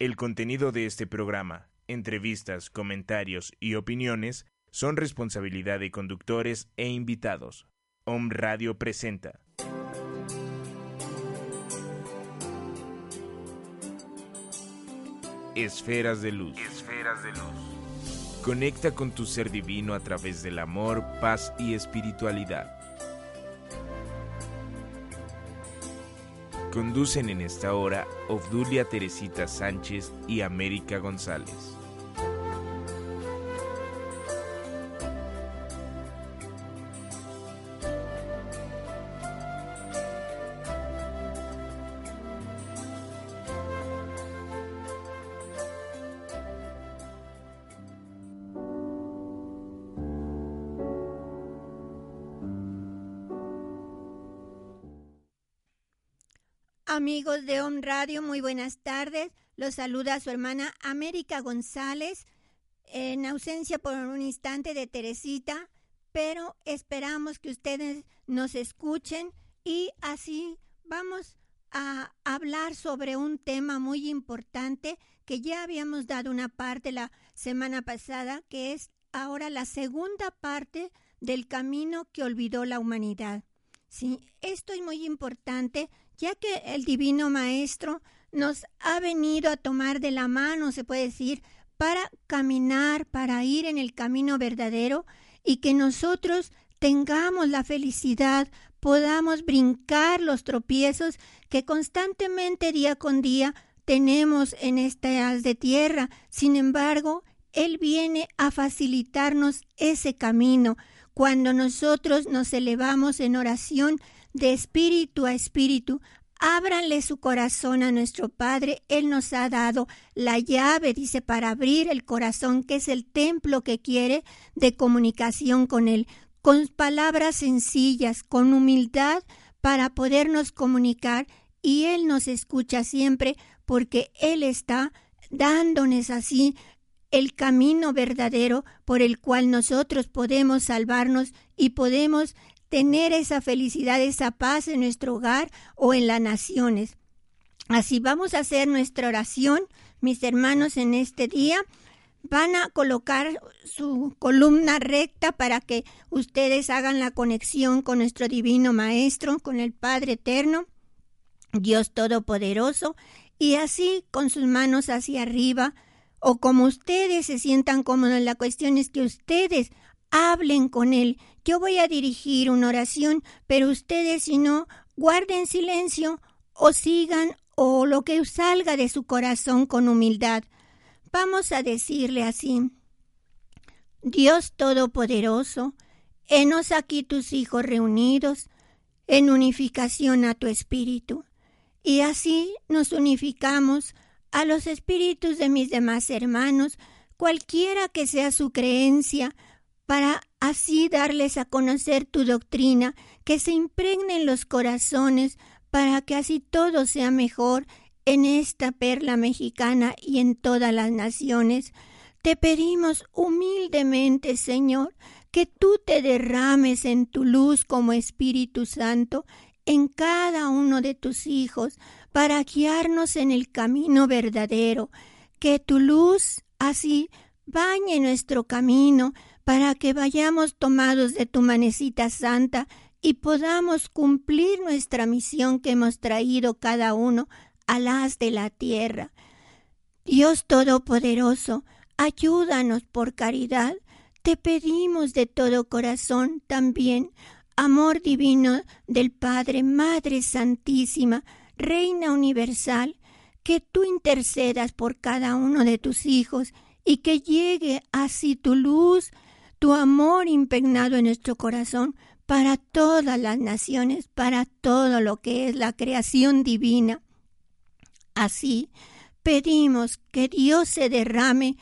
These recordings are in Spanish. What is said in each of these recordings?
El contenido de este programa, entrevistas, comentarios y opiniones son responsabilidad de conductores e invitados. Om Radio presenta. Esferas de luz. Esferas de luz. Conecta con tu ser divino a través del amor, paz y espiritualidad. Conducen en esta hora Obdulia Teresita Sánchez y América González. Amigos de Home Radio, muy buenas tardes. Los saluda su hermana América González, en ausencia por un instante de Teresita, pero esperamos que ustedes nos escuchen y así vamos a hablar sobre un tema muy importante que ya habíamos dado una parte la semana pasada, que es ahora la segunda parte del camino que olvidó la humanidad. Sí, esto es muy importante ya que el Divino Maestro nos ha venido a tomar de la mano, se puede decir, para caminar, para ir en el camino verdadero y que nosotros tengamos la felicidad, podamos brincar los tropiezos que constantemente día con día tenemos en esta de tierra. Sin embargo, Él viene a facilitarnos ese camino. Cuando nosotros nos elevamos en oración, de espíritu a espíritu. Ábranle su corazón a nuestro Padre. Él nos ha dado la llave, dice, para abrir el corazón, que es el templo que quiere de comunicación con Él, con palabras sencillas, con humildad, para podernos comunicar. Y Él nos escucha siempre porque Él está dándonos así el camino verdadero por el cual nosotros podemos salvarnos y podemos tener esa felicidad, esa paz en nuestro hogar o en las naciones. Así vamos a hacer nuestra oración, mis hermanos, en este día. Van a colocar su columna recta para que ustedes hagan la conexión con nuestro Divino Maestro, con el Padre Eterno, Dios Todopoderoso, y así con sus manos hacia arriba, o como ustedes se sientan cómodos. La cuestión es que ustedes hablen con Él. Yo voy a dirigir una oración, pero ustedes si no, guarden silencio o sigan o lo que salga de su corazón con humildad. Vamos a decirle así. Dios Todopoderoso, henos aquí tus hijos reunidos en unificación a tu espíritu. Y así nos unificamos a los espíritus de mis demás hermanos, cualquiera que sea su creencia, para así darles a conocer tu doctrina, que se impregne en los corazones, para que así todo sea mejor en esta perla mexicana y en todas las naciones. Te pedimos humildemente, Señor, que tú te derrames en tu luz como Espíritu Santo en cada uno de tus hijos, para guiarnos en el camino verdadero, que tu luz así bañe nuestro camino, para que vayamos tomados de tu manecita santa y podamos cumplir nuestra misión que hemos traído cada uno a las de la tierra. Dios Todopoderoso, ayúdanos por caridad. Te pedimos de todo corazón también amor divino del Padre, Madre Santísima, Reina Universal, que tú intercedas por cada uno de tus hijos y que llegue así tu luz tu amor impregnado en nuestro corazón para todas las naciones, para todo lo que es la creación divina. Así, pedimos que Dios se derrame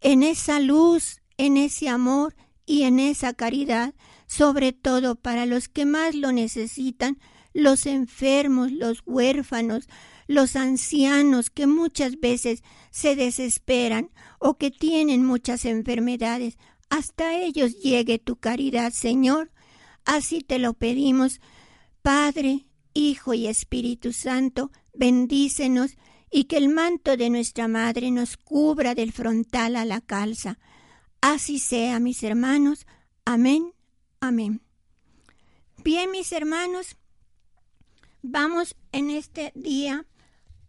en esa luz, en ese amor y en esa caridad, sobre todo para los que más lo necesitan, los enfermos, los huérfanos, los ancianos que muchas veces se desesperan o que tienen muchas enfermedades. Hasta ellos llegue tu caridad, Señor. Así te lo pedimos. Padre, Hijo y Espíritu Santo, bendícenos y que el manto de nuestra Madre nos cubra del frontal a la calza. Así sea, mis hermanos. Amén. Amén. Bien, mis hermanos, vamos en este día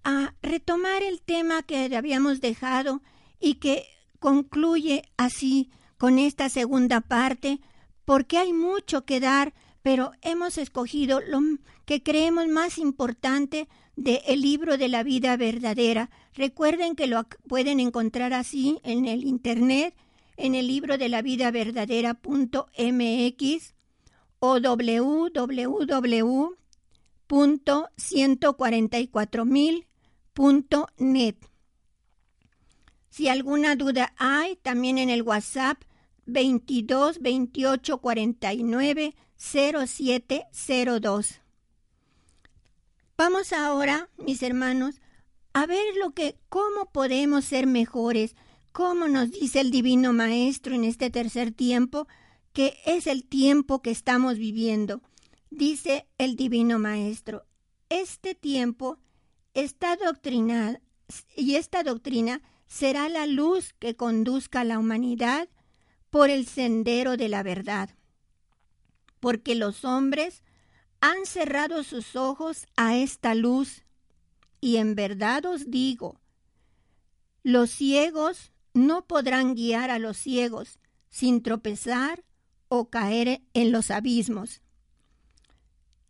a retomar el tema que habíamos dejado y que concluye así con esta segunda parte, porque hay mucho que dar, pero hemos escogido lo que creemos más importante del el libro de la vida verdadera. Recuerden que lo pueden encontrar así en el internet, en el libro de la vida verdadera.mx o www.144000.net. Si alguna duda hay, también en el WhatsApp 22 28 49 0702. Vamos ahora, mis hermanos, a ver lo que cómo podemos ser mejores, cómo nos dice el divino maestro en este tercer tiempo, que es el tiempo que estamos viviendo. Dice el divino maestro, este tiempo está doctrinado y esta doctrina será la luz que conduzca a la humanidad por el sendero de la verdad. Porque los hombres han cerrado sus ojos a esta luz. Y en verdad os digo, los ciegos no podrán guiar a los ciegos sin tropezar o caer en los abismos.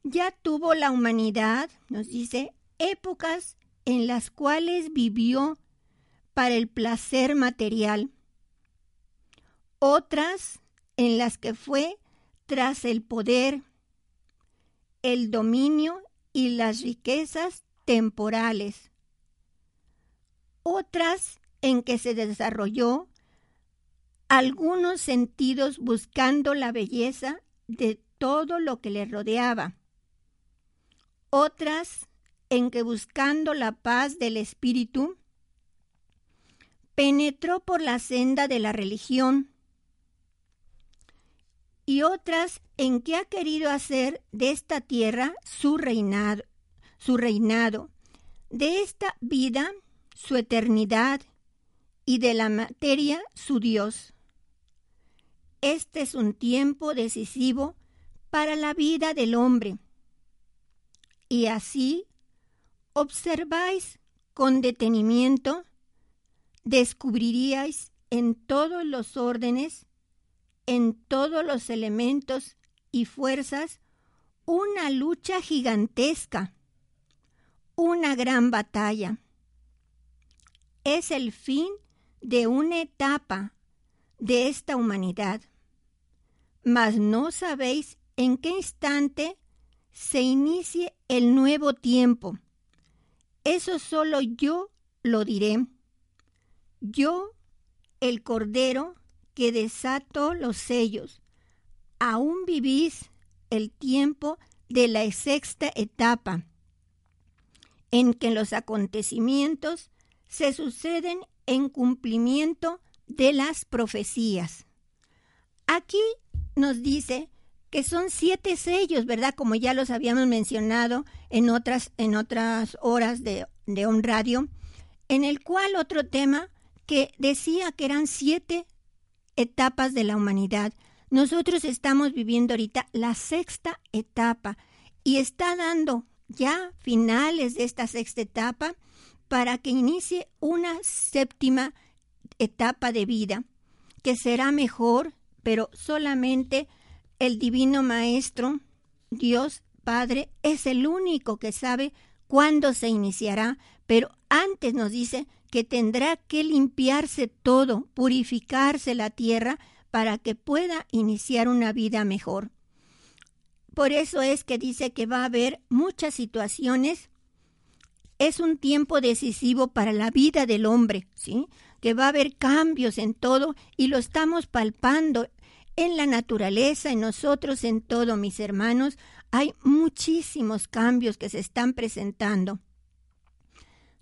Ya tuvo la humanidad, nos dice, épocas en las cuales vivió para el placer material, otras en las que fue tras el poder, el dominio y las riquezas temporales. Otras en que se desarrolló algunos sentidos buscando la belleza de todo lo que le rodeaba. Otras en que buscando la paz del espíritu, penetró por la senda de la religión y otras en que ha querido hacer de esta tierra su reinado, su reinado, de esta vida su eternidad y de la materia su Dios. Este es un tiempo decisivo para la vida del hombre. Y así observáis con detenimiento, descubriríais en todos los órdenes en todos los elementos y fuerzas una lucha gigantesca, una gran batalla. Es el fin de una etapa de esta humanidad, mas no sabéis en qué instante se inicie el nuevo tiempo. Eso solo yo lo diré. Yo, el Cordero, que desato los sellos. Aún vivís el tiempo de la sexta etapa, en que los acontecimientos se suceden en cumplimiento de las profecías. Aquí nos dice que son siete sellos, ¿verdad? Como ya los habíamos mencionado en otras, en otras horas de, de Radio, en el cual otro tema que decía que eran siete etapas de la humanidad. Nosotros estamos viviendo ahorita la sexta etapa y está dando ya finales de esta sexta etapa para que inicie una séptima etapa de vida, que será mejor, pero solamente el Divino Maestro, Dios Padre, es el único que sabe cuándo se iniciará, pero antes nos dice que tendrá que limpiarse todo, purificarse la tierra para que pueda iniciar una vida mejor. Por eso es que dice que va a haber muchas situaciones es un tiempo decisivo para la vida del hombre, ¿sí? Que va a haber cambios en todo y lo estamos palpando en la naturaleza, en nosotros, en todo, mis hermanos. Hay muchísimos cambios que se están presentando.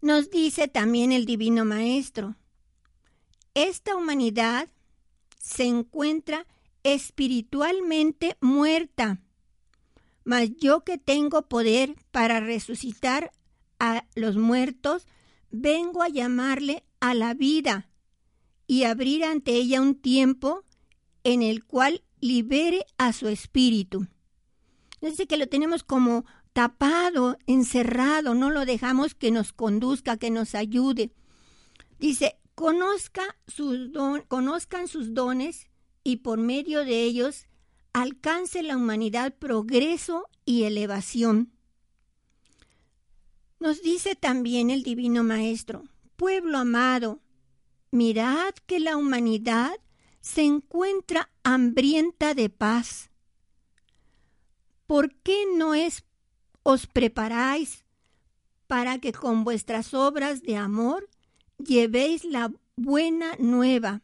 Nos dice también el Divino Maestro, esta humanidad se encuentra espiritualmente muerta, mas yo que tengo poder para resucitar a los muertos, vengo a llamarle a la vida y abrir ante ella un tiempo en el cual libere a su espíritu. Dice que lo tenemos como tapado, encerrado, no lo dejamos que nos conduzca, que nos ayude. Dice, conozca sus conozcan sus dones y por medio de ellos alcance la humanidad progreso y elevación. Nos dice también el Divino Maestro, pueblo amado, mirad que la humanidad se encuentra hambrienta de paz. ¿Por qué no es os preparáis para que con vuestras obras de amor llevéis la buena nueva,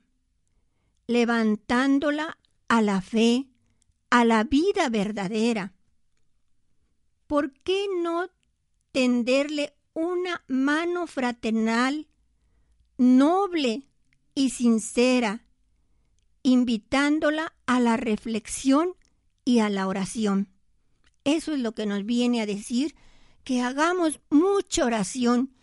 levantándola a la fe, a la vida verdadera. ¿Por qué no tenderle una mano fraternal, noble y sincera, invitándola a la reflexión y a la oración? Eso es lo que nos viene a decir, que hagamos mucha oración.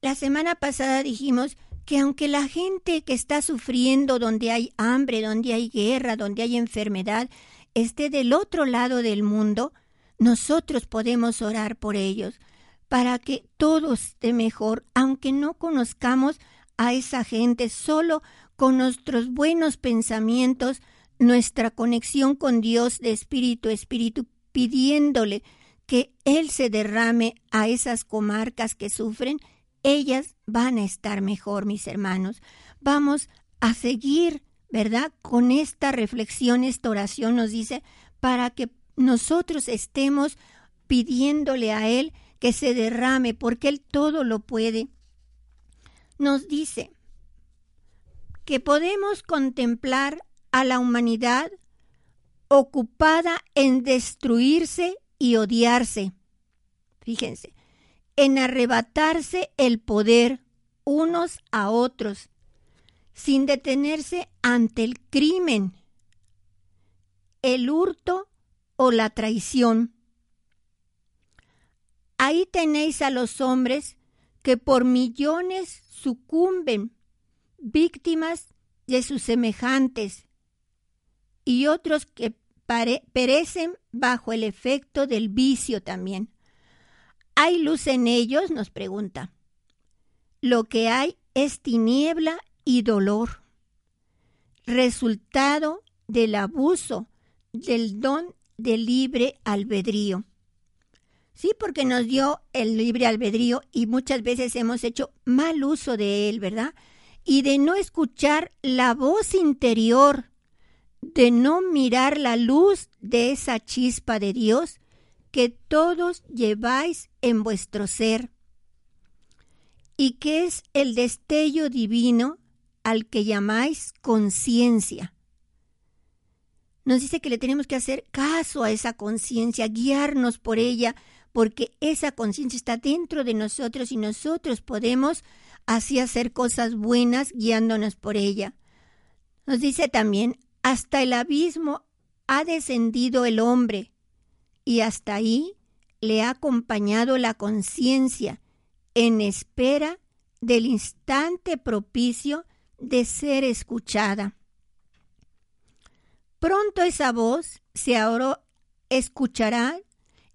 La semana pasada dijimos que aunque la gente que está sufriendo donde hay hambre, donde hay guerra, donde hay enfermedad, esté del otro lado del mundo, nosotros podemos orar por ellos para que todo esté mejor, aunque no conozcamos a esa gente, solo con nuestros buenos pensamientos, nuestra conexión con Dios de espíritu, espíritu pidiéndole que Él se derrame a esas comarcas que sufren, ellas van a estar mejor, mis hermanos. Vamos a seguir, ¿verdad? Con esta reflexión, esta oración nos dice, para que nosotros estemos pidiéndole a Él que se derrame, porque Él todo lo puede. Nos dice que podemos contemplar a la humanidad ocupada en destruirse y odiarse. Fíjense, en arrebatarse el poder unos a otros, sin detenerse ante el crimen, el hurto o la traición. Ahí tenéis a los hombres que por millones sucumben, víctimas de sus semejantes, y otros que perecen bajo el efecto del vicio también. ¿Hay luz en ellos? nos pregunta. Lo que hay es tiniebla y dolor, resultado del abuso del don de libre albedrío. Sí, porque nos dio el libre albedrío y muchas veces hemos hecho mal uso de él, ¿verdad? Y de no escuchar la voz interior de no mirar la luz de esa chispa de Dios que todos lleváis en vuestro ser y que es el destello divino al que llamáis conciencia. Nos dice que le tenemos que hacer caso a esa conciencia, guiarnos por ella, porque esa conciencia está dentro de nosotros y nosotros podemos así hacer cosas buenas guiándonos por ella. Nos dice también, hasta el abismo ha descendido el hombre y hasta ahí le ha acompañado la conciencia en espera del instante propicio de ser escuchada. Pronto esa voz se ahora escuchará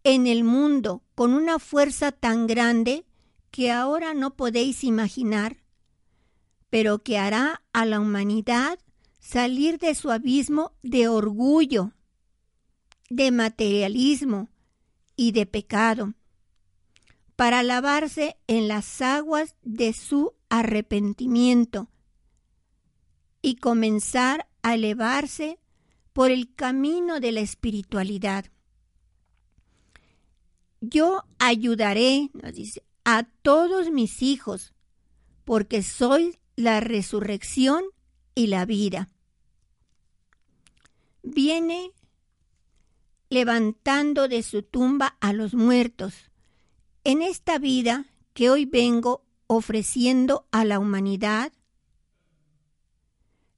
en el mundo con una fuerza tan grande que ahora no podéis imaginar, pero que hará a la humanidad salir de su abismo de orgullo, de materialismo y de pecado, para lavarse en las aguas de su arrepentimiento y comenzar a elevarse por el camino de la espiritualidad. Yo ayudaré, nos dice, a todos mis hijos, porque soy la resurrección y la vida. Viene levantando de su tumba a los muertos. En esta vida que hoy vengo ofreciendo a la humanidad,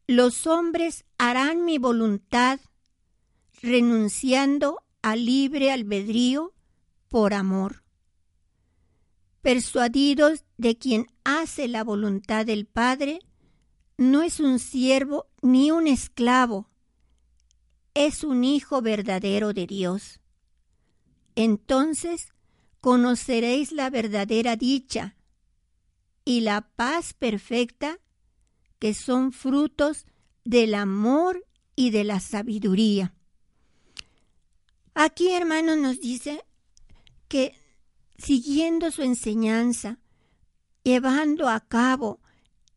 los hombres harán mi voluntad renunciando al libre albedrío por amor. Persuadidos de quien hace la voluntad del Padre, no es un siervo ni un esclavo, es un hijo verdadero de Dios. Entonces conoceréis la verdadera dicha y la paz perfecta que son frutos del amor y de la sabiduría. Aquí, hermano, nos dice que siguiendo su enseñanza, llevando a cabo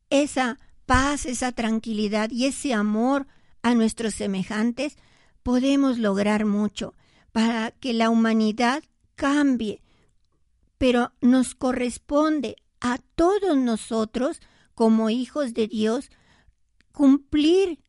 esa paz, esa tranquilidad y ese amor a nuestros semejantes, podemos lograr mucho para que la humanidad cambie. Pero nos corresponde a todos nosotros, como hijos de Dios, cumplir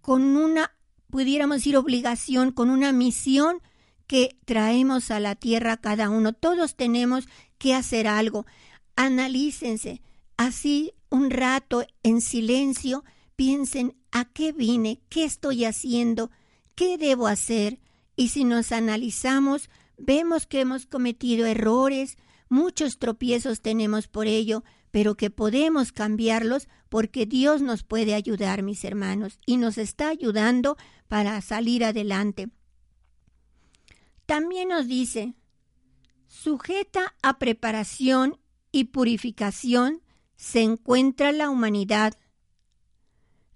con una, pudiéramos decir, obligación, con una misión que traemos a la tierra cada uno. Todos tenemos que hacer algo. Analícense así un rato en silencio, piensen a qué vine, qué estoy haciendo, qué debo hacer. Y si nos analizamos, vemos que hemos cometido errores, muchos tropiezos tenemos por ello, pero que podemos cambiarlos porque Dios nos puede ayudar, mis hermanos, y nos está ayudando para salir adelante. También nos dice, sujeta a preparación y purificación se encuentra la humanidad.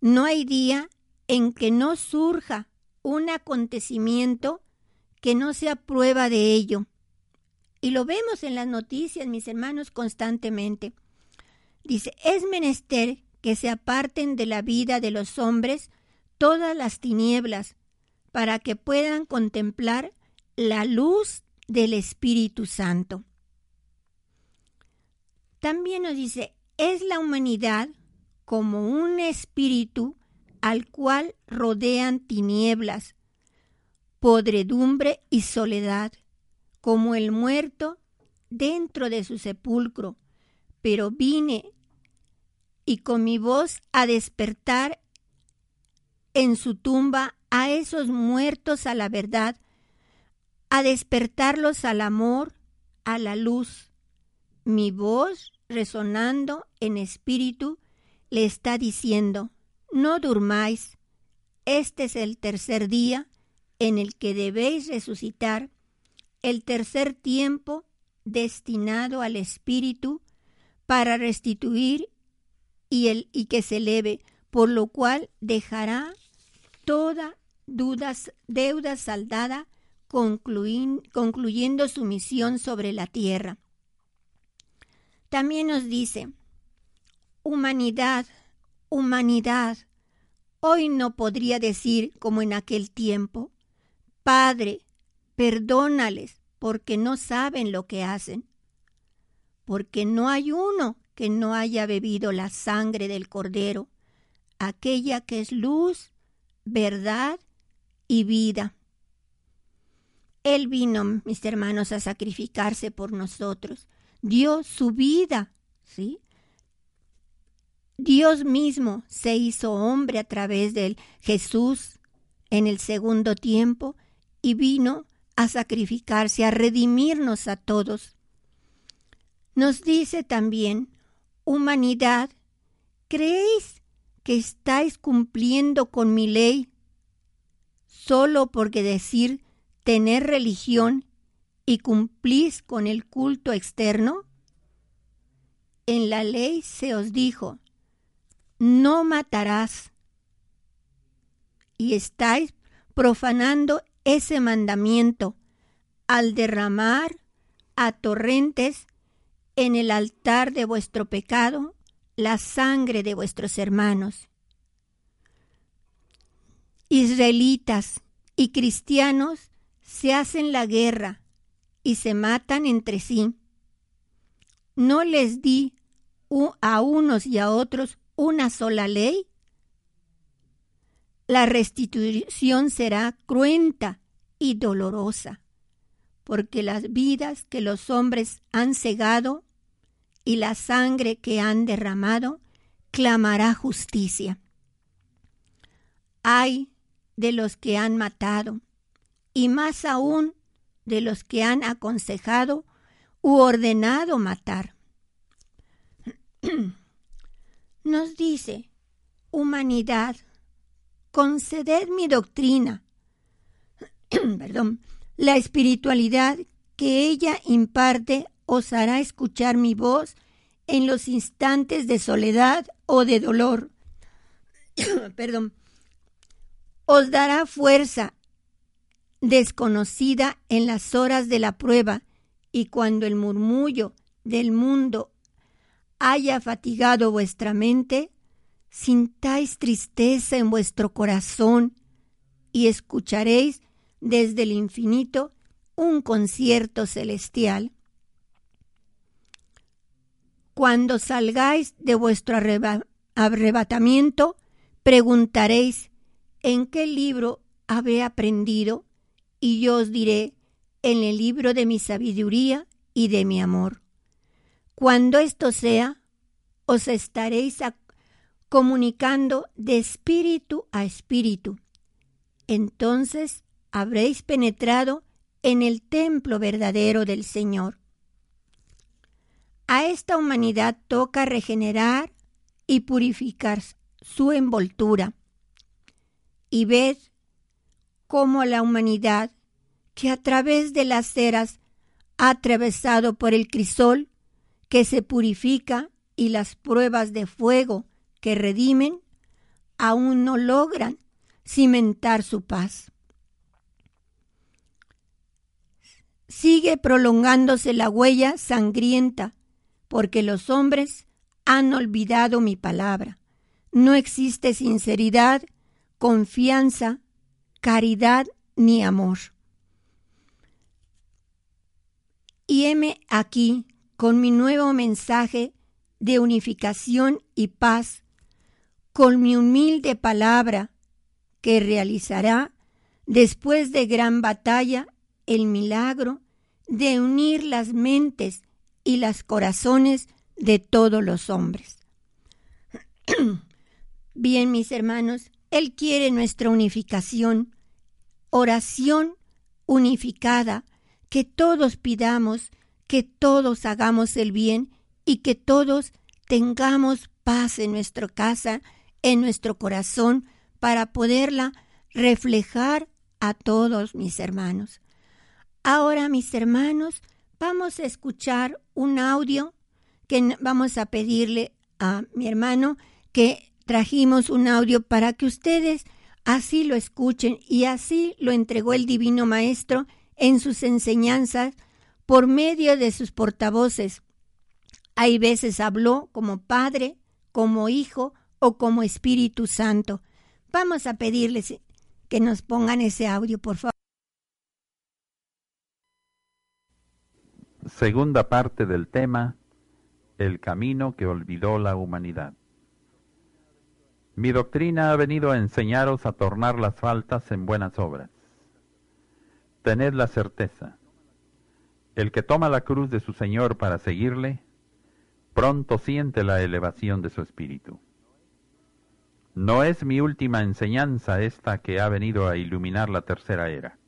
No hay día en que no surja un acontecimiento que no sea prueba de ello. Y lo vemos en las noticias, mis hermanos, constantemente. Dice, es menester que se aparten de la vida de los hombres todas las tinieblas, para que puedan contemplar la luz del Espíritu Santo. También nos dice, es la humanidad como un espíritu al cual rodean tinieblas, podredumbre y soledad, como el muerto dentro de su sepulcro, pero vine y con mi voz a despertar en su tumba a esos muertos a la verdad, a despertarlos al amor, a la luz. Mi voz, resonando en espíritu, le está diciendo, no durmáis, este es el tercer día en el que debéis resucitar, el tercer tiempo destinado al espíritu para restituir y, el, y que se eleve, por lo cual dejará toda dudas, deuda saldada, concluyendo su misión sobre la tierra. También nos dice, humanidad, humanidad, hoy no podría decir como en aquel tiempo, Padre, perdónales porque no saben lo que hacen, porque no hay uno que no haya bebido la sangre del Cordero, aquella que es luz, verdad y vida. Él vino, mis hermanos, a sacrificarse por nosotros. Dio su vida, ¿sí? Dios mismo se hizo hombre a través de Jesús en el segundo tiempo y vino a sacrificarse, a redimirnos a todos. Nos dice también, humanidad, ¿creéis que estáis cumpliendo con mi ley solo porque decir tener religión y cumplís con el culto externo? En la ley se os dijo, no matarás. Y estáis profanando ese mandamiento al derramar a torrentes en el altar de vuestro pecado la sangre de vuestros hermanos. Israelitas y cristianos se hacen la guerra y se matan entre sí. ¿no les di a unos y a otros una sola ley? La restitución será cruenta y dolorosa, porque las vidas que los hombres han cegado y la sangre que han derramado clamará justicia. Hay de los que han matado, y más aún de los que han aconsejado u ordenado matar. Nos dice, humanidad, conceded mi doctrina, perdón, la espiritualidad que ella imparte os hará escuchar mi voz en los instantes de soledad o de dolor. perdón. Os dará fuerza desconocida en las horas de la prueba y cuando el murmullo del mundo haya fatigado vuestra mente, sintáis tristeza en vuestro corazón y escucharéis desde el infinito un concierto celestial. Cuando salgáis de vuestro arrebatamiento, preguntaréis, ¿en qué libro habé aprendido? Y yo os diré, en el libro de mi sabiduría y de mi amor. Cuando esto sea, os estaréis comunicando de espíritu a espíritu. Entonces habréis penetrado en el templo verdadero del Señor. A esta humanidad toca regenerar y purificar su envoltura. Y ved cómo la humanidad que a través de las ceras ha atravesado por el crisol que se purifica y las pruebas de fuego que redimen, aún no logran cimentar su paz. Sigue prolongándose la huella sangrienta, porque los hombres han olvidado mi palabra. No existe sinceridad, confianza, caridad ni amor. Y heme aquí con mi nuevo mensaje de unificación y paz, con mi humilde palabra que realizará después de gran batalla el milagro de unir las mentes y los corazones de todos los hombres. Bien, mis hermanos, Él quiere nuestra unificación, oración unificada que todos pidamos, que todos hagamos el bien y que todos tengamos paz en nuestra casa, en nuestro corazón, para poderla reflejar a todos mis hermanos. Ahora, mis hermanos, vamos a escuchar un audio que vamos a pedirle a mi hermano que trajimos un audio para que ustedes así lo escuchen y así lo entregó el Divino Maestro en sus enseñanzas por medio de sus portavoces. Hay veces habló como Padre, como Hijo o como Espíritu Santo. Vamos a pedirles que nos pongan ese audio, por favor. Segunda parte del tema, el camino que olvidó la humanidad. Mi doctrina ha venido a enseñaros a tornar las faltas en buenas obras tened la certeza, el que toma la cruz de su Señor para seguirle, pronto siente la elevación de su espíritu. No es mi última enseñanza esta que ha venido a iluminar la tercera era.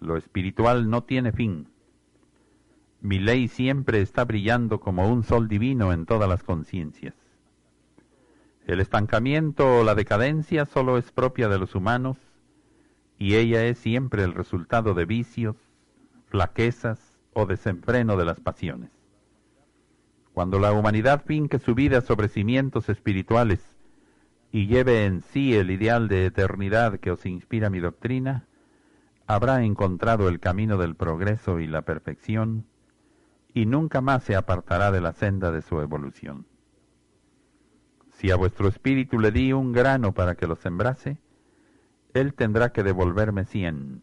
Lo espiritual no tiene fin. Mi ley siempre está brillando como un sol divino en todas las conciencias. El estancamiento o la decadencia solo es propia de los humanos y ella es siempre el resultado de vicios, flaquezas o desenfreno de las pasiones. Cuando la humanidad finque su vida sobre cimientos espirituales y lleve en sí el ideal de eternidad que os inspira mi doctrina, habrá encontrado el camino del progreso y la perfección y nunca más se apartará de la senda de su evolución. Si a vuestro espíritu le di un grano para que lo sembrase, él tendrá que devolverme cien.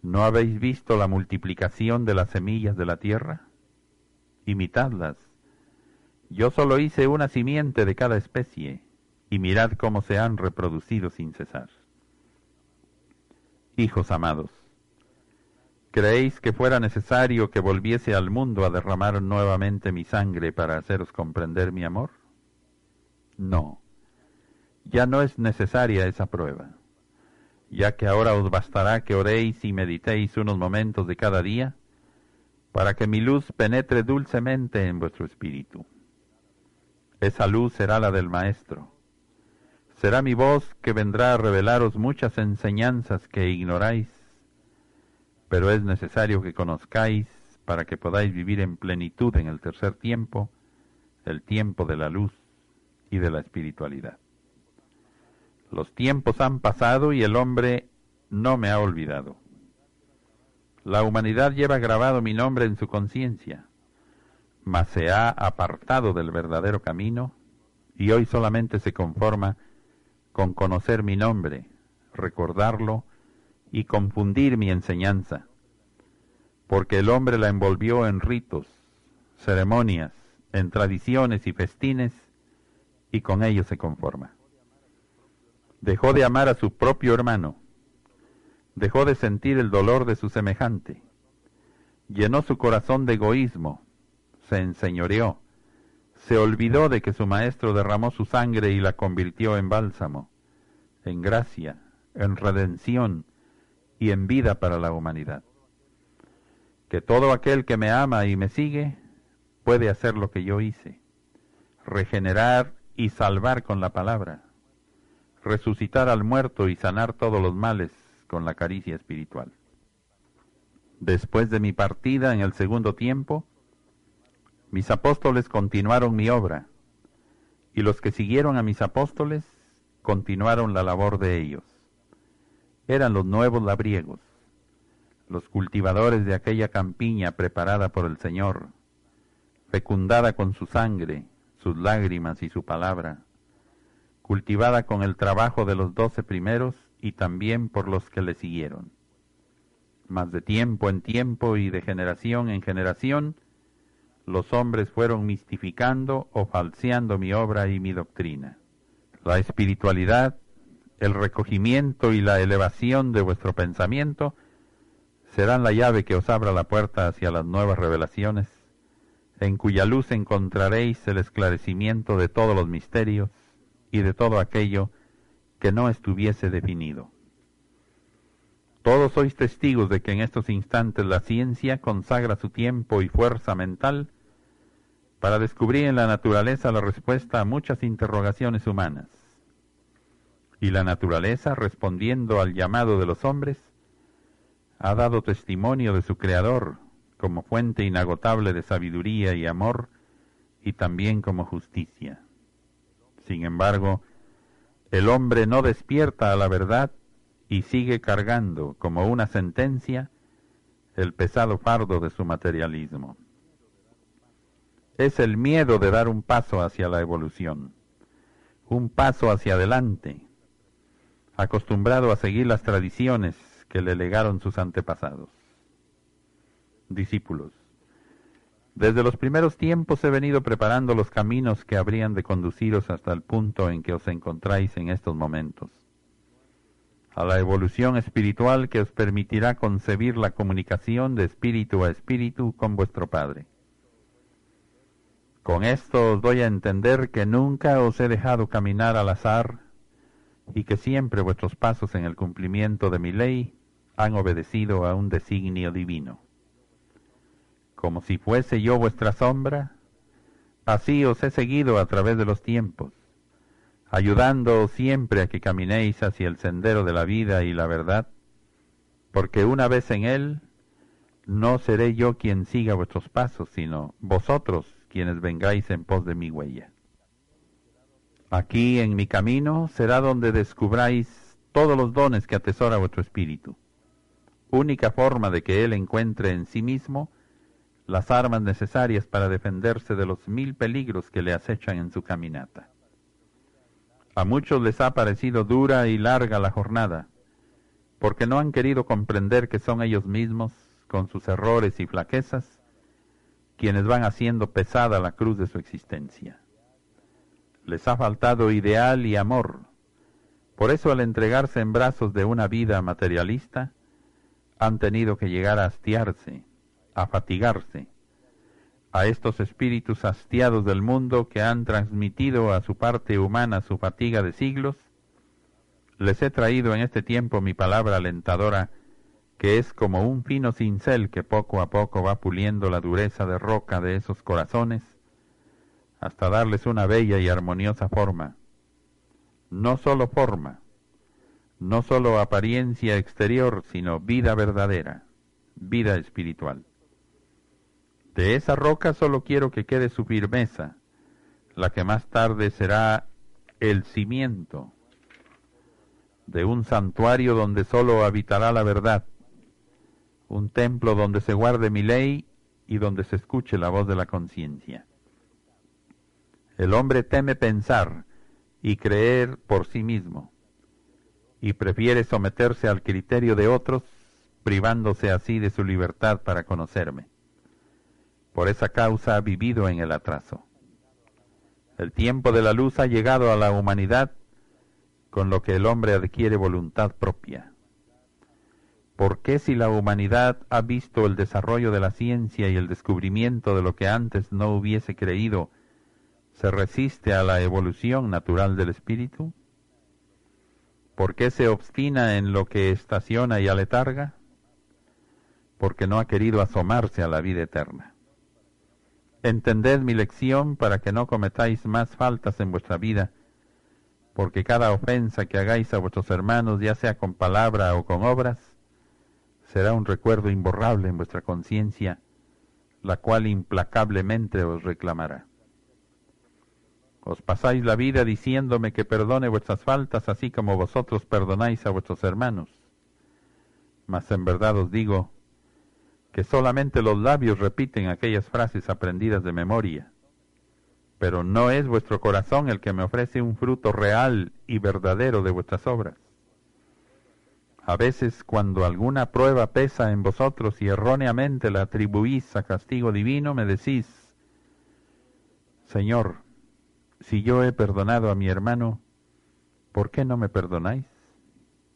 ¿No habéis visto la multiplicación de las semillas de la tierra? imitadlas. Yo solo hice una simiente de cada especie, y mirad cómo se han reproducido sin cesar. Hijos amados, ¿creéis que fuera necesario que volviese al mundo a derramar nuevamente mi sangre para haceros comprender mi amor? No, ya no es necesaria esa prueba, ya que ahora os bastará que oréis y meditéis unos momentos de cada día, para que mi luz penetre dulcemente en vuestro espíritu. Esa luz será la del Maestro. Será mi voz que vendrá a revelaros muchas enseñanzas que ignoráis, pero es necesario que conozcáis para que podáis vivir en plenitud en el tercer tiempo, el tiempo de la luz y de la espiritualidad. Los tiempos han pasado y el hombre no me ha olvidado. La humanidad lleva grabado mi nombre en su conciencia, mas se ha apartado del verdadero camino y hoy solamente se conforma con conocer mi nombre, recordarlo y confundir mi enseñanza, porque el hombre la envolvió en ritos, ceremonias, en tradiciones y festines, y con ello se conforma. Dejó de amar a su propio hermano, dejó de sentir el dolor de su semejante, llenó su corazón de egoísmo, se enseñoreó, se olvidó de que su maestro derramó su sangre y la convirtió en bálsamo, en gracia, en redención y en vida para la humanidad. Que todo aquel que me ama y me sigue puede hacer lo que yo hice, regenerar y salvar con la palabra, resucitar al muerto y sanar todos los males con la caricia espiritual. Después de mi partida en el segundo tiempo, mis apóstoles continuaron mi obra, y los que siguieron a mis apóstoles continuaron la labor de ellos. Eran los nuevos labriegos, los cultivadores de aquella campiña preparada por el Señor, fecundada con su sangre, sus lágrimas y su palabra, cultivada con el trabajo de los doce primeros y también por los que le siguieron. Mas de tiempo en tiempo y de generación en generación, los hombres fueron mistificando o falseando mi obra y mi doctrina. La espiritualidad, el recogimiento y la elevación de vuestro pensamiento serán la llave que os abra la puerta hacia las nuevas revelaciones, en cuya luz encontraréis el esclarecimiento de todos los misterios y de todo aquello que no estuviese definido. Todos sois testigos de que en estos instantes la ciencia consagra su tiempo y fuerza mental para descubrir en la naturaleza la respuesta a muchas interrogaciones humanas. Y la naturaleza, respondiendo al llamado de los hombres, ha dado testimonio de su Creador como fuente inagotable de sabiduría y amor y también como justicia. Sin embargo, el hombre no despierta a la verdad y sigue cargando como una sentencia el pesado fardo de su materialismo. Es el miedo de dar un paso hacia la evolución, un paso hacia adelante, acostumbrado a seguir las tradiciones que le legaron sus antepasados. Discípulos, desde los primeros tiempos he venido preparando los caminos que habrían de conduciros hasta el punto en que os encontráis en estos momentos, a la evolución espiritual que os permitirá concebir la comunicación de espíritu a espíritu con vuestro Padre. Con esto os doy a entender que nunca os he dejado caminar al azar y que siempre vuestros pasos en el cumplimiento de mi ley han obedecido a un designio divino como si fuese yo vuestra sombra, así os he seguido a través de los tiempos, ayudándoos siempre a que caminéis hacia el sendero de la vida y la verdad, porque una vez en él, no seré yo quien siga vuestros pasos, sino vosotros quienes vengáis en pos de mi huella. Aquí en mi camino será donde descubráis todos los dones que atesora vuestro espíritu. Única forma de que él encuentre en sí mismo las armas necesarias para defenderse de los mil peligros que le acechan en su caminata. A muchos les ha parecido dura y larga la jornada, porque no han querido comprender que son ellos mismos, con sus errores y flaquezas, quienes van haciendo pesada la cruz de su existencia. Les ha faltado ideal y amor. Por eso al entregarse en brazos de una vida materialista, han tenido que llegar a hastiarse, a fatigarse, a estos espíritus hastiados del mundo que han transmitido a su parte humana su fatiga de siglos, les he traído en este tiempo mi palabra alentadora, que es como un fino cincel que poco a poco va puliendo la dureza de roca de esos corazones, hasta darles una bella y armoniosa forma. No sólo forma, no sólo apariencia exterior, sino vida verdadera, vida espiritual. De esa roca solo quiero que quede su firmeza, la que más tarde será el cimiento de un santuario donde solo habitará la verdad, un templo donde se guarde mi ley y donde se escuche la voz de la conciencia. El hombre teme pensar y creer por sí mismo, y prefiere someterse al criterio de otros, privándose así de su libertad para conocerme. Por esa causa ha vivido en el atraso. El tiempo de la luz ha llegado a la humanidad con lo que el hombre adquiere voluntad propia. ¿Por qué si la humanidad ha visto el desarrollo de la ciencia y el descubrimiento de lo que antes no hubiese creído, se resiste a la evolución natural del espíritu? ¿Por qué se obstina en lo que estaciona y aletarga? Porque no ha querido asomarse a la vida eterna. Entended mi lección para que no cometáis más faltas en vuestra vida, porque cada ofensa que hagáis a vuestros hermanos, ya sea con palabra o con obras, será un recuerdo imborrable en vuestra conciencia, la cual implacablemente os reclamará. Os pasáis la vida diciéndome que perdone vuestras faltas, así como vosotros perdonáis a vuestros hermanos. Mas en verdad os digo, que solamente los labios repiten aquellas frases aprendidas de memoria. Pero no es vuestro corazón el que me ofrece un fruto real y verdadero de vuestras obras. A veces cuando alguna prueba pesa en vosotros y erróneamente la atribuís a castigo divino, me decís, Señor, si yo he perdonado a mi hermano, ¿por qué no me perdonáis?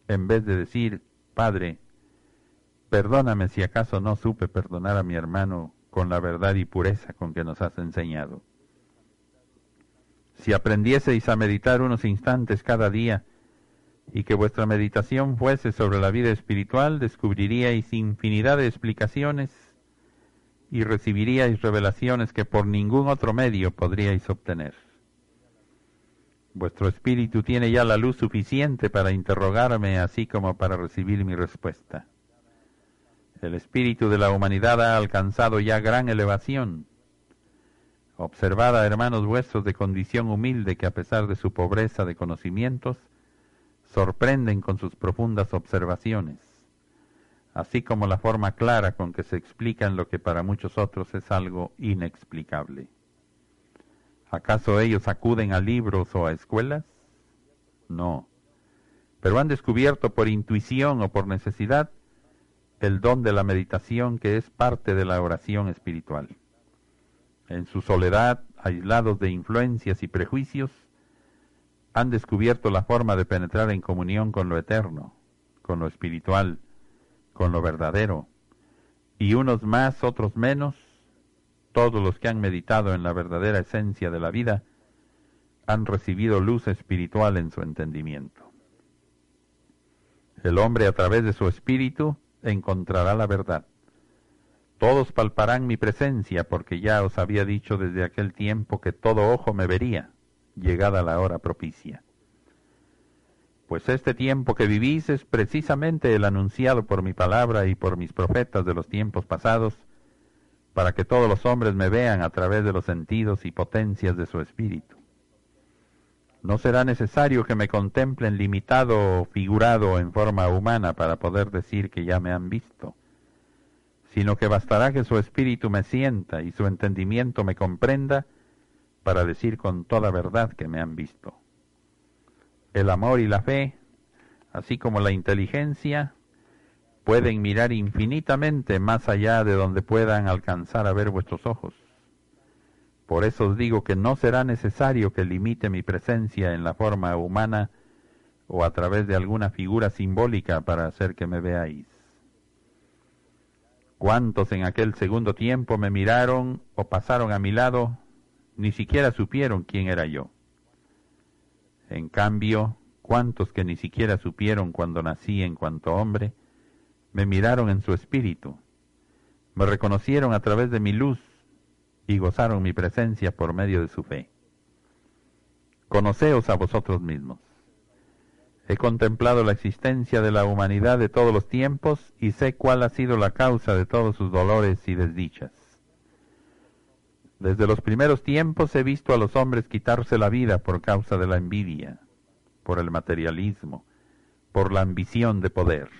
En vez de decir, Padre, Perdóname si acaso no supe perdonar a mi hermano con la verdad y pureza con que nos has enseñado. Si aprendieseis a meditar unos instantes cada día y que vuestra meditación fuese sobre la vida espiritual, descubriríais infinidad de explicaciones y recibiríais revelaciones que por ningún otro medio podríais obtener. Vuestro espíritu tiene ya la luz suficiente para interrogarme así como para recibir mi respuesta. El espíritu de la humanidad ha alcanzado ya gran elevación. Observad hermanos vuestros de condición humilde que a pesar de su pobreza de conocimientos, sorprenden con sus profundas observaciones, así como la forma clara con que se explican lo que para muchos otros es algo inexplicable. ¿Acaso ellos acuden a libros o a escuelas? No, pero han descubierto por intuición o por necesidad el don de la meditación que es parte de la oración espiritual. En su soledad, aislados de influencias y prejuicios, han descubierto la forma de penetrar en comunión con lo eterno, con lo espiritual, con lo verdadero, y unos más, otros menos, todos los que han meditado en la verdadera esencia de la vida, han recibido luz espiritual en su entendimiento. El hombre a través de su espíritu encontrará la verdad. Todos palparán mi presencia, porque ya os había dicho desde aquel tiempo que todo ojo me vería, llegada la hora propicia. Pues este tiempo que vivís es precisamente el anunciado por mi palabra y por mis profetas de los tiempos pasados, para que todos los hombres me vean a través de los sentidos y potencias de su espíritu. No será necesario que me contemplen limitado o figurado en forma humana para poder decir que ya me han visto, sino que bastará que su espíritu me sienta y su entendimiento me comprenda para decir con toda verdad que me han visto. El amor y la fe, así como la inteligencia, pueden mirar infinitamente más allá de donde puedan alcanzar a ver vuestros ojos Por eso os digo que no será necesario que limite mi presencia en la forma humana o a través de alguna figura simbólica para hacer que me veáis. ¿Cuántos en aquel segundo tiempo me miraron o pasaron a mi lado? Ni siquiera supieron quién era yo. En cambio, cuántos que ni siquiera supieron cuando nací en cuanto hombre, me miraron en su espíritu, me reconocieron a través de mi luz y gozaron mi presencia por medio de su fe. Conoceos a vosotros mismos. He contemplado la existencia de la humanidad de todos los tiempos y sé cuál ha sido la causa de todos sus dolores y desdichas. Desde los primeros tiempos he visto a los hombres quitarse la vida por causa de la envidia, por el materialismo, por la ambición de poder.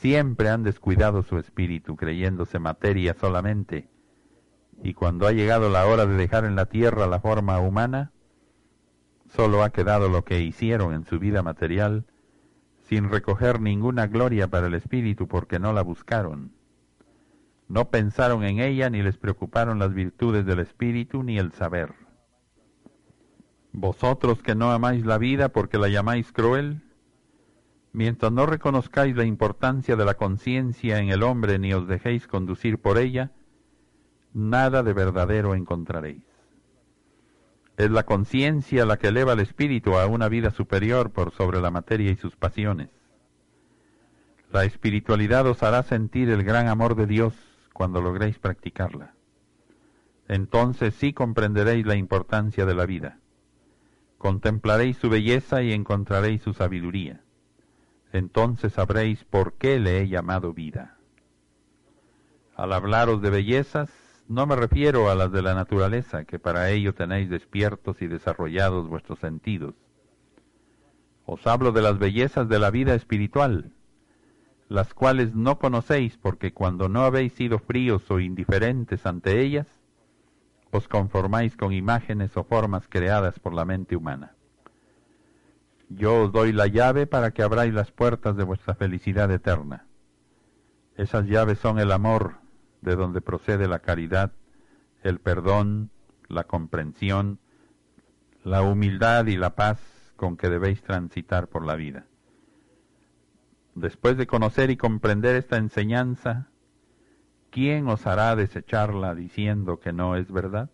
Siempre han descuidado su espíritu creyéndose materia solamente, y cuando ha llegado la hora de dejar en la tierra la forma humana, solo ha quedado lo que hicieron en su vida material, sin recoger ninguna gloria para el espíritu porque no la buscaron no pensaron en ella ni les preocuparon las virtudes del espíritu ni el saber. Vosotros que no amáis la vida porque la llamáis cruel, mientras no reconozcáis la importancia de la conciencia en el hombre ni os dejéis conducir por ella, nada de verdadero encontraréis. Es la conciencia la que eleva al espíritu a una vida superior por sobre la materia y sus pasiones. La espiritualidad os hará sentir el gran amor de Dios cuando logréis practicarla. Entonces sí comprenderéis la importancia de la vida. Contemplaréis su belleza y encontraréis su sabiduría. Entonces sabréis por qué le he llamado vida. Al hablaros de bellezas, no me refiero a las de la naturaleza, que para ello tenéis despiertos y desarrollados vuestros sentidos. Os hablo de las bellezas de la vida espiritual, las cuales no conocéis porque cuando no habéis sido fríos o indiferentes ante ellas, os conformáis con imágenes o formas creadas por la mente humana. Yo os doy la llave para que abráis las puertas de vuestra felicidad eterna. Esas llaves son el amor, de donde procede la caridad, el perdón, la comprensión, la humildad y la paz con que debéis transitar por la vida. Después de conocer y comprender esta enseñanza, ¿quién os hará desecharla diciendo que no es verdad?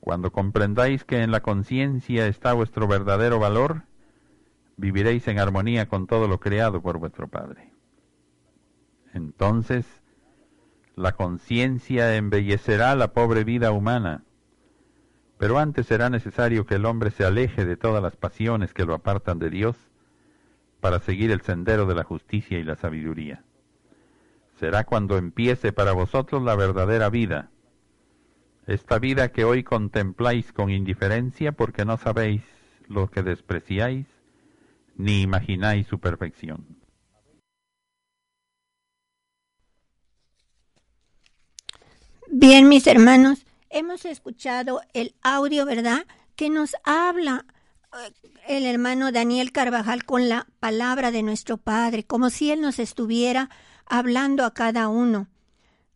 Cuando comprendáis que en la conciencia está vuestro verdadero valor, viviréis en armonía con todo lo creado por vuestro Padre. Entonces, la conciencia embellecerá la pobre vida humana, pero antes será necesario que el hombre se aleje de todas las pasiones que lo apartan de Dios para seguir el sendero de la justicia y la sabiduría. Será cuando empiece para vosotros la verdadera vida, esta vida que hoy contempláis con indiferencia porque no sabéis lo que despreciáis ni imagináis su perfección. Bien, mis hermanos, hemos escuchado el audio, ¿verdad? Que nos habla el hermano Daniel Carvajal con la palabra de nuestro Padre, como si Él nos estuviera hablando a cada uno.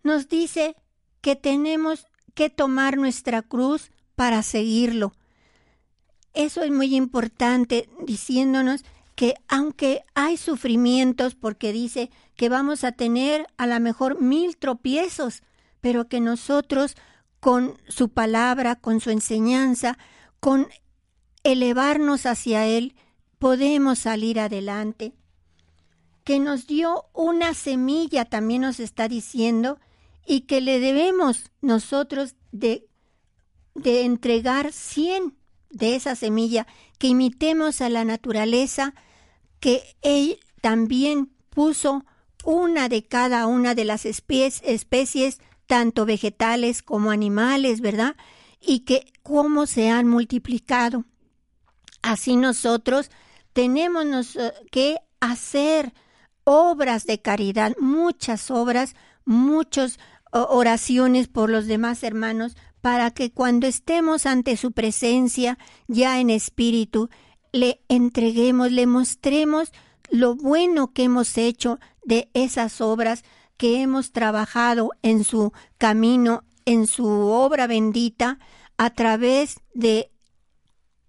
Nos dice que tenemos que tomar nuestra cruz para seguirlo. Eso es muy importante, diciéndonos que aunque hay sufrimientos, porque dice que vamos a tener a lo mejor mil tropiezos, pero que nosotros con su palabra, con su enseñanza, con elevarnos hacia Él, podemos salir adelante. Que nos dio una semilla, también nos está diciendo, y que le debemos nosotros de, entregar cien de esa semilla, que imitemos a la naturaleza, que Él también puso una de cada una de las especies tanto vegetales como animales, ¿verdad? Y que cómo se han multiplicado. Así nosotros tenemos eh, que hacer obras de caridad, muchas obras, muchas oraciones por los demás hermanos, para que cuando estemos ante su presencia, ya en espíritu, le entreguemos, le mostremos lo bueno que hemos hecho de esas obras que hemos trabajado en su camino en su obra bendita a través de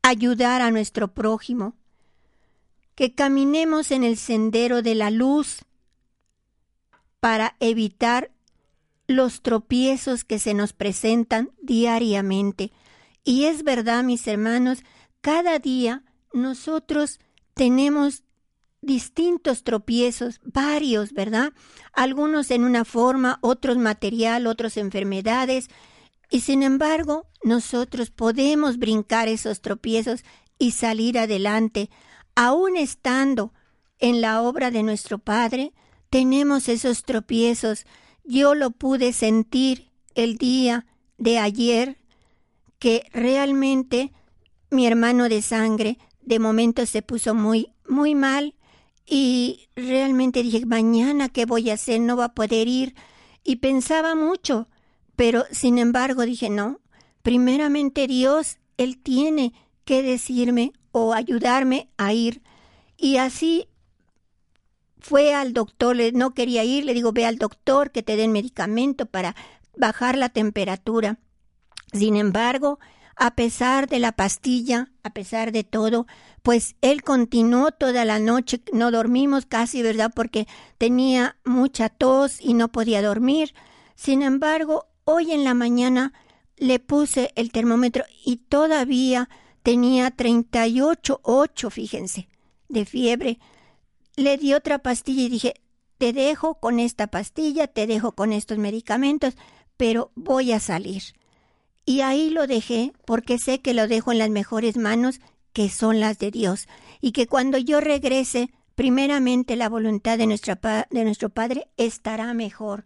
ayudar a nuestro prójimo, que caminemos en el sendero de la luz para evitar los tropiezos que se nos presentan diariamente. Y es verdad, mis hermanos, cada día nosotros tenemos distintos tropiezos, varios, ¿verdad? Algunos en una forma, otros material, otros enfermedades, y sin embargo nosotros podemos brincar esos tropiezos y salir adelante, aún estando en la obra de nuestro Padre, tenemos esos tropiezos. Yo lo pude sentir el día de ayer, que realmente mi hermano de sangre de momento se puso muy, muy mal y realmente dije, mañana qué voy a hacer, no va a poder ir. Y pensaba mucho, pero sin embargo dije, no, primeramente Dios, Él tiene que decirme o ayudarme a ir. Y así fue al doctor, no quería ir, le digo, ve al doctor que te den medicamento para bajar la temperatura. Sin embargo, a pesar de la pastilla, a pesar de todo, pues él continuó toda la noche, no dormimos casi, ¿verdad? Porque tenía mucha tos y no podía dormir. Sin embargo, hoy en la mañana le puse el termómetro y todavía tenía 38,8, fíjense, de fiebre. Le di otra pastilla y dije, te dejo con esta pastilla, te dejo con estos medicamentos, pero voy a salir. Y ahí lo dejé porque sé que lo dejo en las mejores manos, que son las de Dios, y que cuando yo regrese, primeramente la voluntad de, de nuestro Padre estará mejor.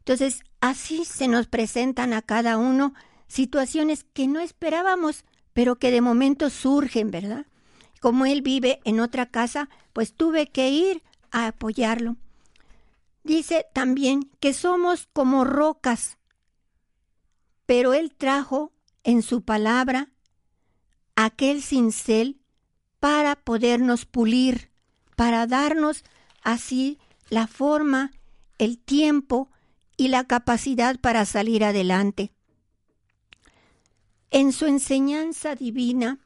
Entonces, así se nos presentan a cada uno situaciones que no esperábamos, pero que de momento surgen, ¿verdad? Como él vive en otra casa, pues tuve que ir a apoyarlo. Dice también que somos como rocas pero Él trajo en su palabra aquel cincel para podernos pulir, para darnos así la forma, el tiempo y la capacidad para salir adelante. En su enseñanza divina,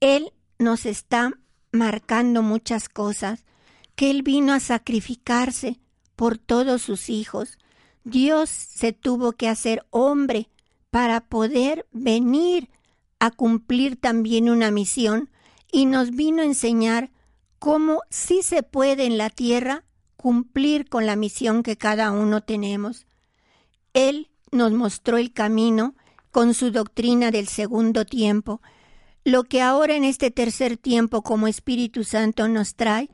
Él nos está marcando muchas cosas, que Él vino a sacrificarse por todos sus hijos, Dios se tuvo que hacer hombre para poder venir a cumplir también una misión y nos vino a enseñar cómo sí se puede en la tierra cumplir con la misión que cada uno tenemos. Él nos mostró el camino con su doctrina del segundo tiempo. Lo que ahora en este tercer tiempo como Espíritu Santo nos trae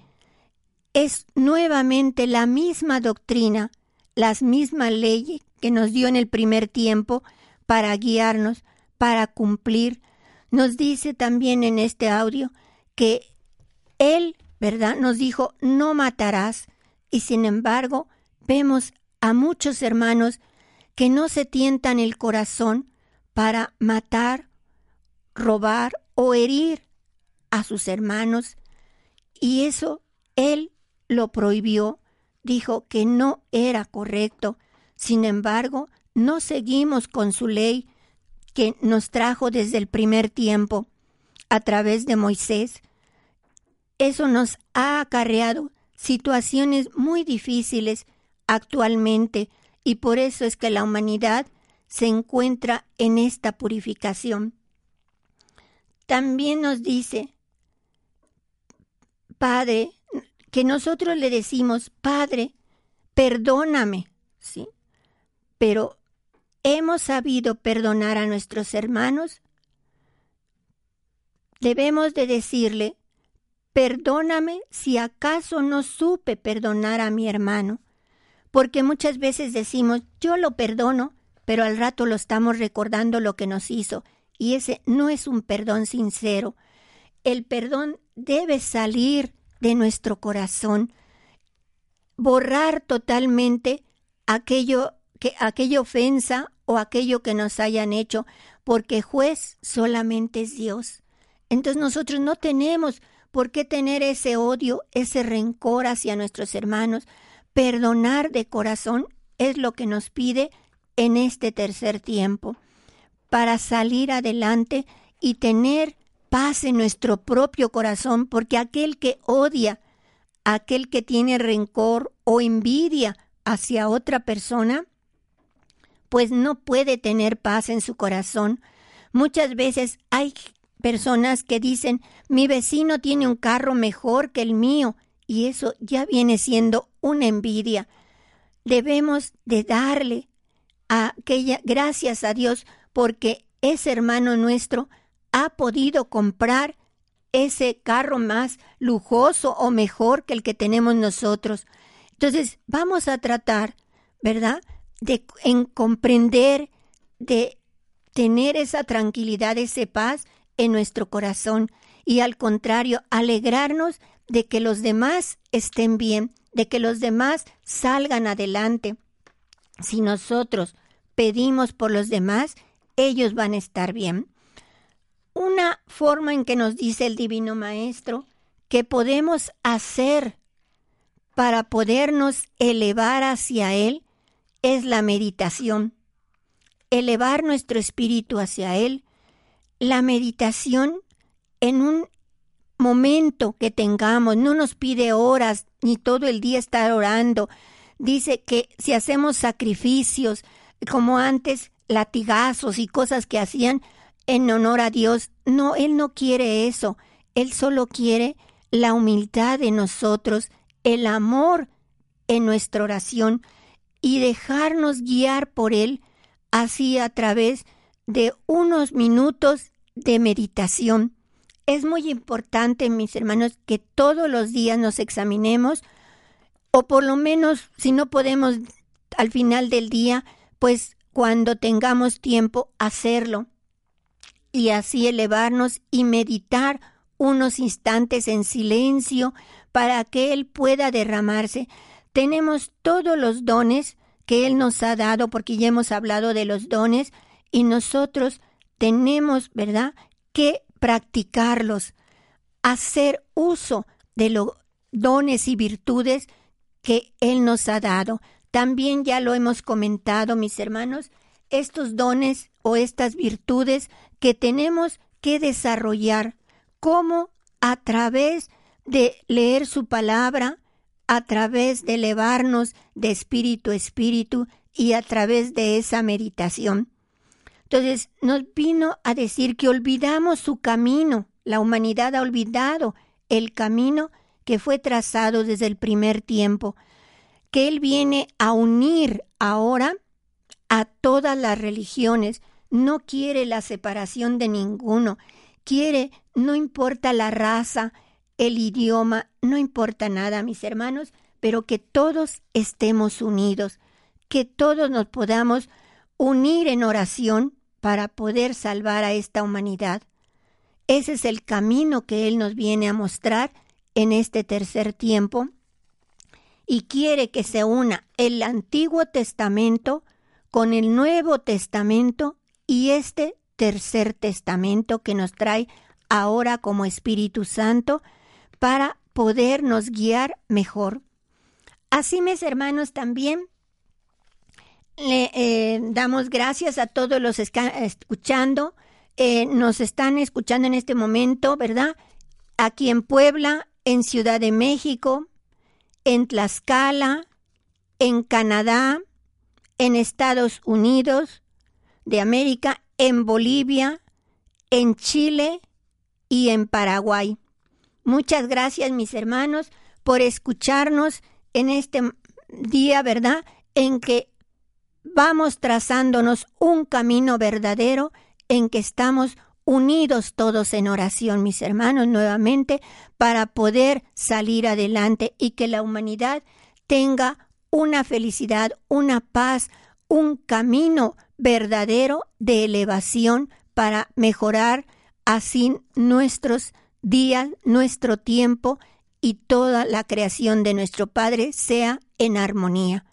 es nuevamente la misma doctrina las mismas leyes que nos dio en el primer tiempo para guiarnos, para cumplir. Nos dice también en este audio que Él, ¿verdad? Nos dijo, no matarás. Y sin embargo, vemos a muchos hermanos que no se tientan el corazón para matar, robar o herir a sus hermanos. Y eso Él lo prohibió dijo que no era correcto. Sin embargo, no seguimos con su ley que nos trajo desde el primer tiempo a través de Moisés. Eso nos ha acarreado situaciones muy difíciles actualmente y por eso es que la humanidad se encuentra en esta purificación. También nos dice, Padre, que nosotros le decimos, Padre, perdóname, ¿sí? Pero hemos sabido perdonar a nuestros hermanos. Debemos de decirle, perdóname si acaso no supe perdonar a mi hermano, porque muchas veces decimos, yo lo perdono, pero al rato lo estamos recordando lo que nos hizo, y ese no es un perdón sincero. El perdón debe salir de nuestro corazón, borrar totalmente aquello que aquella ofensa o aquello que nos hayan hecho, porque juez solamente es Dios. Entonces nosotros no tenemos por qué tener ese odio, ese rencor hacia nuestros hermanos. Perdonar de corazón es lo que nos pide en este tercer tiempo para salir adelante y tener paz en nuestro propio corazón, porque aquel que odia, aquel que tiene rencor o envidia hacia otra persona, pues no puede tener paz en su corazón. Muchas veces hay personas que dicen, mi vecino tiene un carro mejor que el mío, y eso ya viene siendo una envidia. Debemos de darle aquella gracias a Dios porque ese hermano nuestro ha podido comprar ese carro más lujoso o mejor que el que tenemos nosotros. Entonces, vamos a tratar, ¿verdad? De en comprender, de tener esa tranquilidad, esa paz en nuestro corazón y al contrario, alegrarnos de que los demás estén bien, de que los demás salgan adelante. Si nosotros pedimos por los demás, ellos van a estar bien. Una forma en que nos dice el Divino Maestro que podemos hacer para podernos elevar hacia Él es la meditación. Elevar nuestro espíritu hacia Él. La meditación en un momento que tengamos, no nos pide horas ni todo el día estar orando. Dice que si hacemos sacrificios, como antes, latigazos y cosas que hacían en honor a Dios, no, Él no quiere eso. Él solo quiere la humildad de nosotros, el amor en nuestra oración y dejarnos guiar por Él así a través de unos minutos de meditación. Es muy importante, mis hermanos, que todos los días nos examinemos, o por lo menos, si no podemos al final del día, pues cuando tengamos tiempo, hacerlo. Y así elevarnos y meditar unos instantes en silencio para que Él pueda derramarse. Tenemos todos los dones que Él nos ha dado, porque ya hemos hablado de los dones, y nosotros tenemos, ¿verdad?, que practicarlos, hacer uso de los dones y virtudes que Él nos ha dado. También ya lo hemos comentado, mis hermanos, estos dones o estas virtudes que tenemos que desarrollar, como a través de leer su palabra, a través de elevarnos de espíritu a espíritu y a través de esa meditación. Entonces nos vino a decir que olvidamos su camino, la humanidad ha olvidado el camino que fue trazado desde el primer tiempo, que Él viene a unir ahora a todas las religiones, no quiere la separación de ninguno, quiere, no importa la raza, el idioma, no importa nada, mis hermanos, pero que todos estemos unidos, que todos nos podamos unir en oración para poder salvar a esta humanidad. Ese es el camino que Él nos viene a mostrar en este tercer tiempo y quiere que se una el Antiguo Testamento con el Nuevo Testamento y este tercer testamento que nos trae ahora como Espíritu Santo para podernos guiar mejor. Así, mis hermanos, también le eh, damos gracias a todos los escuchando. Eh, nos están escuchando en este momento, ¿verdad? Aquí en Puebla, en Ciudad de México, en Tlaxcala, en Canadá, en Estados Unidos de América, en Bolivia, en Chile y en Paraguay. Muchas gracias, mis hermanos, por escucharnos en este día, ¿verdad? En que vamos trazándonos un camino verdadero en que estamos unidos todos en oración, mis hermanos, nuevamente, para poder salir adelante y que la humanidad tenga una felicidad, una paz, un camino verdadero de elevación para mejorar así nuestros días, nuestro tiempo y toda la creación de nuestro Padre sea en armonía.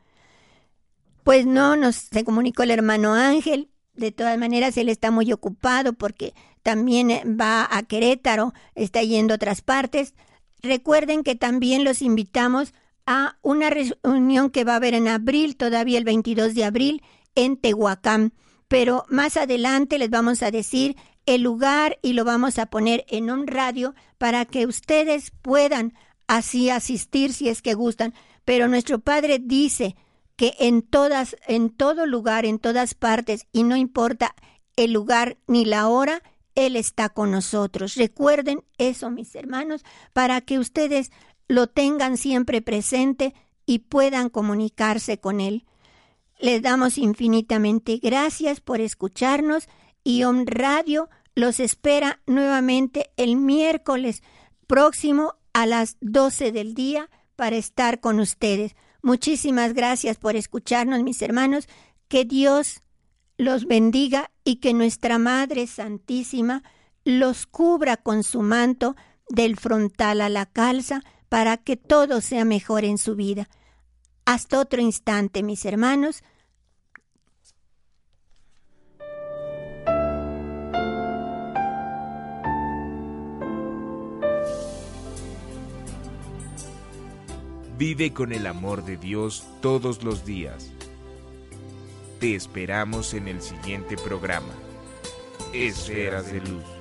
Pues no, nos se comunicó el hermano Ángel. De todas maneras, él está muy ocupado porque también eh, va a Querétaro, está yendo a otras partes. Recuerden que también los invitamos a una reunión que va a haber en abril, todavía el 22 de abril, en Tehuacán. Pero más adelante les vamos a decir el lugar y lo vamos a poner en un radio para que ustedes puedan así asistir si es que gustan. Pero nuestro Padre dice que en todas, en todo lugar, en todas partes, y no importa el lugar ni la hora, Él está con nosotros. Recuerden eso, mis hermanos, para que ustedes lo tengan siempre presente y puedan comunicarse con Él. Les damos infinitamente gracias por escucharnos y On Radio los espera nuevamente el miércoles próximo a las 12 del día para estar con ustedes. Muchísimas gracias por escucharnos, mis hermanos. Que Dios los bendiga y que nuestra Madre Santísima los cubra con su manto del frontal a la calza para que todo sea mejor en su vida. Hasta otro instante, mis hermanos. Vive con el amor de Dios todos los días. Te esperamos en el siguiente programa. Esferas de Luz.